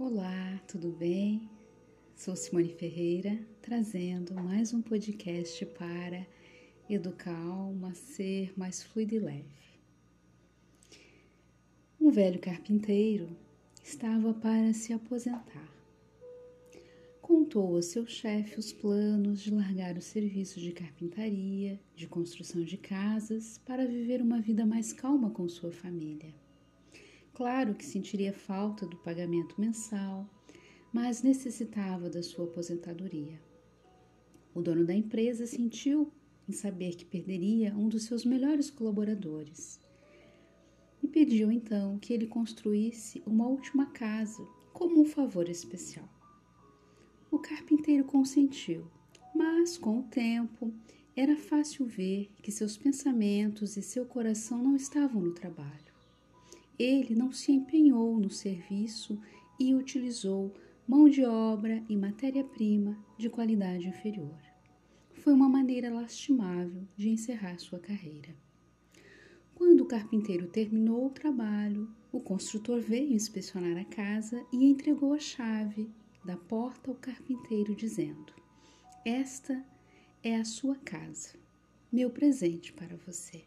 Olá, tudo bem? Sou Simone Ferreira, trazendo mais um podcast para educar a alma ser mais fluida e leve. Um velho carpinteiro estava para se aposentar. Contou a seu chefe os planos de largar o serviço de carpintaria, de construção de casas, para viver uma vida mais calma com sua família. Claro que sentiria falta do pagamento mensal, mas necessitava da sua aposentadoria. O dono da empresa sentiu em saber que perderia um dos seus melhores colaboradores e pediu então que ele construísse uma última casa como um favor especial. O carpinteiro consentiu, mas com o tempo era fácil ver que seus pensamentos e seu coração não estavam no trabalho. Ele não se empenhou no serviço e utilizou mão de obra e matéria-prima de qualidade inferior. Foi uma maneira lastimável de encerrar sua carreira. Quando o carpinteiro terminou o trabalho, o construtor veio inspecionar a casa e entregou a chave da porta ao carpinteiro, dizendo: Esta é a sua casa, meu presente para você.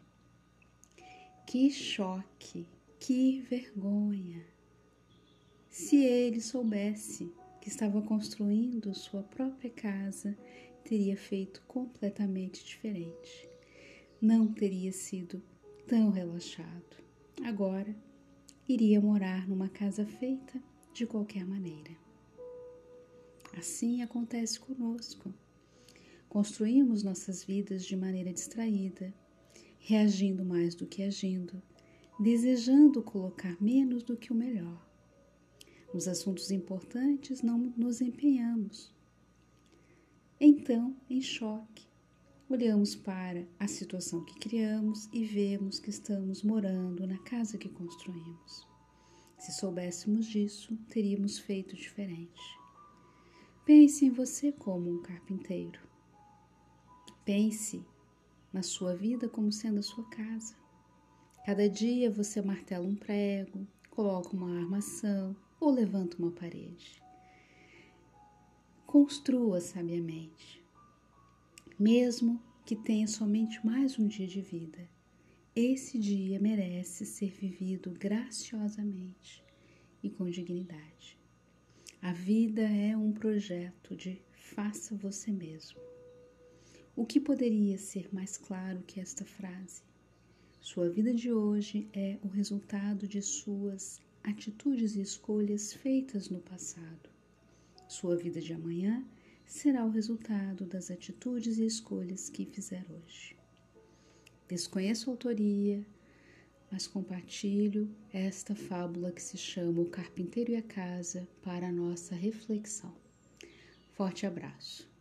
Que choque! Que vergonha! Se ele soubesse que estava construindo sua própria casa, teria feito completamente diferente. Não teria sido tão relaxado. Agora iria morar numa casa feita de qualquer maneira. Assim acontece conosco. Construímos nossas vidas de maneira distraída, reagindo mais do que agindo, desejando colocar menos do que o melhor. Nos assuntos importantes não nos empenhamos. Então, em choque, olhamos para a situação que criamos e vemos que estamos morando na casa que construímos. Se soubéssemos disso, teríamos feito diferente. Pense em você como um carpinteiro. Pense na sua vida como sendo a sua casa. Cada dia você martela um prego, coloca uma armação ou levanta uma parede. Construa sabiamente. Mesmo que tenha somente mais um dia de vida, esse dia merece ser vivido graciosamente e com dignidade. A vida é um projeto de faça você mesmo. O que poderia ser mais claro que esta frase? Sua vida de hoje é o resultado de suas atitudes e escolhas feitas no passado. Sua vida de amanhã será o resultado das atitudes e escolhas que fizer hoje. Desconheço a autoria, mas compartilho esta fábula que se chama O Carpinteiro e a Casa para a nossa reflexão. Forte abraço.